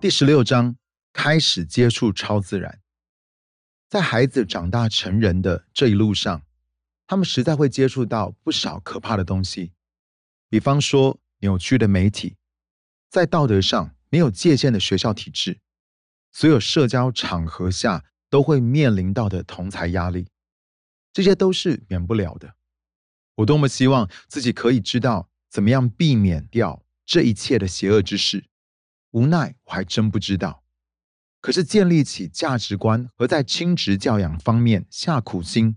第十六章开始接触超自然。在孩子长大成人的这一路上，他们实在会接触到不少可怕的东西，比方说扭曲的媒体，在道德上没有界限的学校体制，所有社交场合下都会面临到的同才压力，这些都是免不了的。我多么希望自己可以知道怎么样避免掉这一切的邪恶之事。无奈，我还真不知道。可是，建立起价值观和在亲职教养方面下苦心，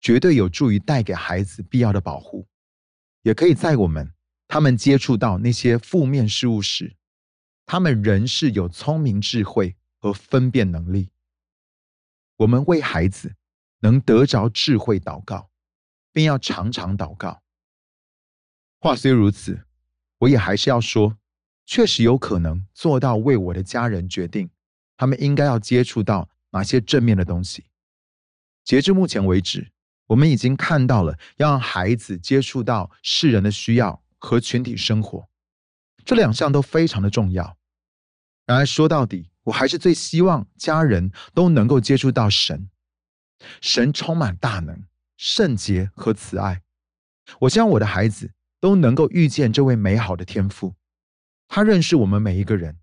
绝对有助于带给孩子必要的保护，也可以在我们他们接触到那些负面事物时，他们仍是有聪明智慧和分辨能力。我们为孩子能得着智慧祷告，并要常常祷告。话虽如此，我也还是要说。确实有可能做到为我的家人决定，他们应该要接触到哪些正面的东西。截至目前为止，我们已经看到了要让孩子接触到世人的需要和群体生活，这两项都非常的重要。然而说到底，我还是最希望家人都能够接触到神。神充满大能、圣洁和慈爱。我希望我的孩子都能够遇见这位美好的天赋。他认识我们每一个人，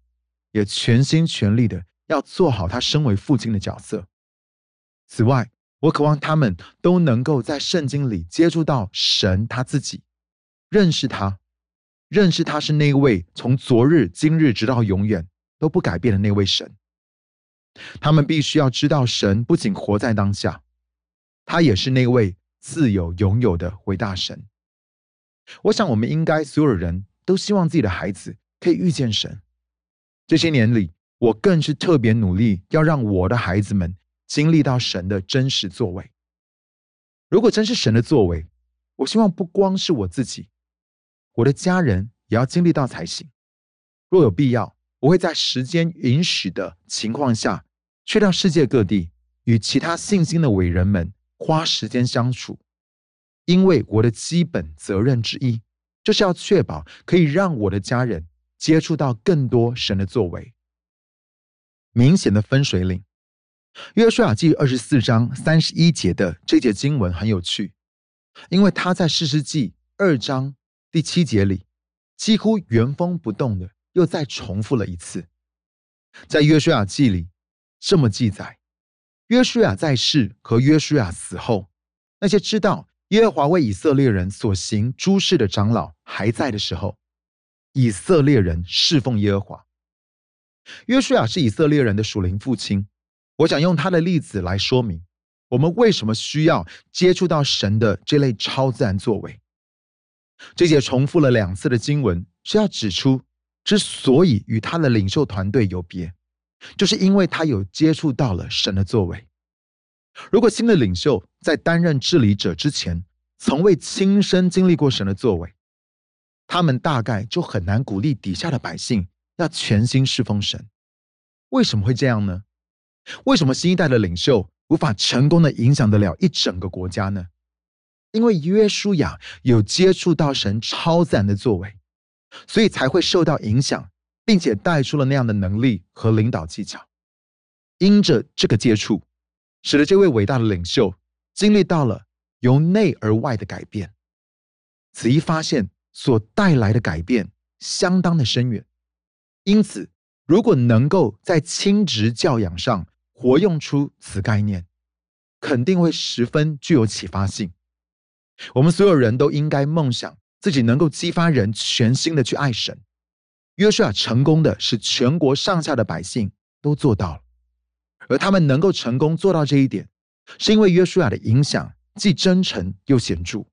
也全心全力的要做好他身为父亲的角色。此外，我渴望他们都能够在圣经里接触到神他自己，认识他，认识他是那位从昨日、今日直到永远都不改变的那位神。他们必须要知道，神不仅活在当下，他也是那位自有、拥有的伟大神。我想，我们应该所有人都希望自己的孩子。可以遇见神。这些年里，我更是特别努力，要让我的孩子们经历到神的真实作为。如果真是神的作为，我希望不光是我自己，我的家人也要经历到才行。若有必要，我会在时间允许的情况下，去到世界各地，与其他信心的伟人们花时间相处，因为我的基本责任之一，就是要确保可以让我的家人。接触到更多神的作为，明显的分水岭。约书亚记二十四章三十一节的这节经文很有趣，因为他在士师记二章第七节里几乎原封不动的又再重复了一次。在约书亚记里这么记载：约书亚在世和约书亚死后，那些知道耶和华为以色列人所行诸事的长老还在的时候。以色列人侍奉耶和华。约书亚是以色列人的属灵父亲。我想用他的例子来说明，我们为什么需要接触到神的这类超自然作为。这节重复了两次的经文是要指出，之所以与他的领袖团队有别，就是因为他有接触到了神的作为。如果新的领袖在担任治理者之前，从未亲身经历过神的作为，他们大概就很难鼓励底下的百姓要全心侍奉神。为什么会这样呢？为什么新一代的领袖无法成功的影响得了一整个国家呢？因为约书亚有接触到神超自然的作为，所以才会受到影响，并且带出了那样的能力和领导技巧。因着这个接触，使得这位伟大的领袖经历到了由内而外的改变。此一发现。所带来的改变相当的深远，因此，如果能够在亲职教养上活用出此概念，肯定会十分具有启发性。我们所有人都应该梦想自己能够激发人全心的去爱神。约书亚成功的是全国上下的百姓都做到了，而他们能够成功做到这一点，是因为约书亚的影响既真诚又显著。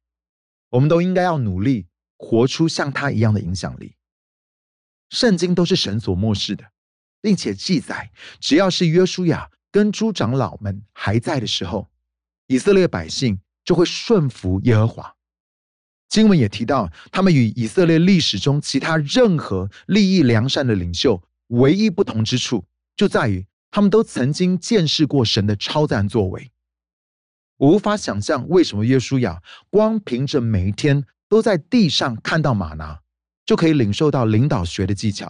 我们都应该要努力。活出像他一样的影响力。圣经都是神所漠视的，并且记载，只要是约书亚跟诸长老们还在的时候，以色列百姓就会顺服耶和华。经文也提到，他们与以色列历史中其他任何利益良善的领袖唯一不同之处，就在于他们都曾经见识过神的超自然作为。我无法想象为什么约书亚光凭着每一天。都在地上看到马拿，就可以领受到领导学的技巧。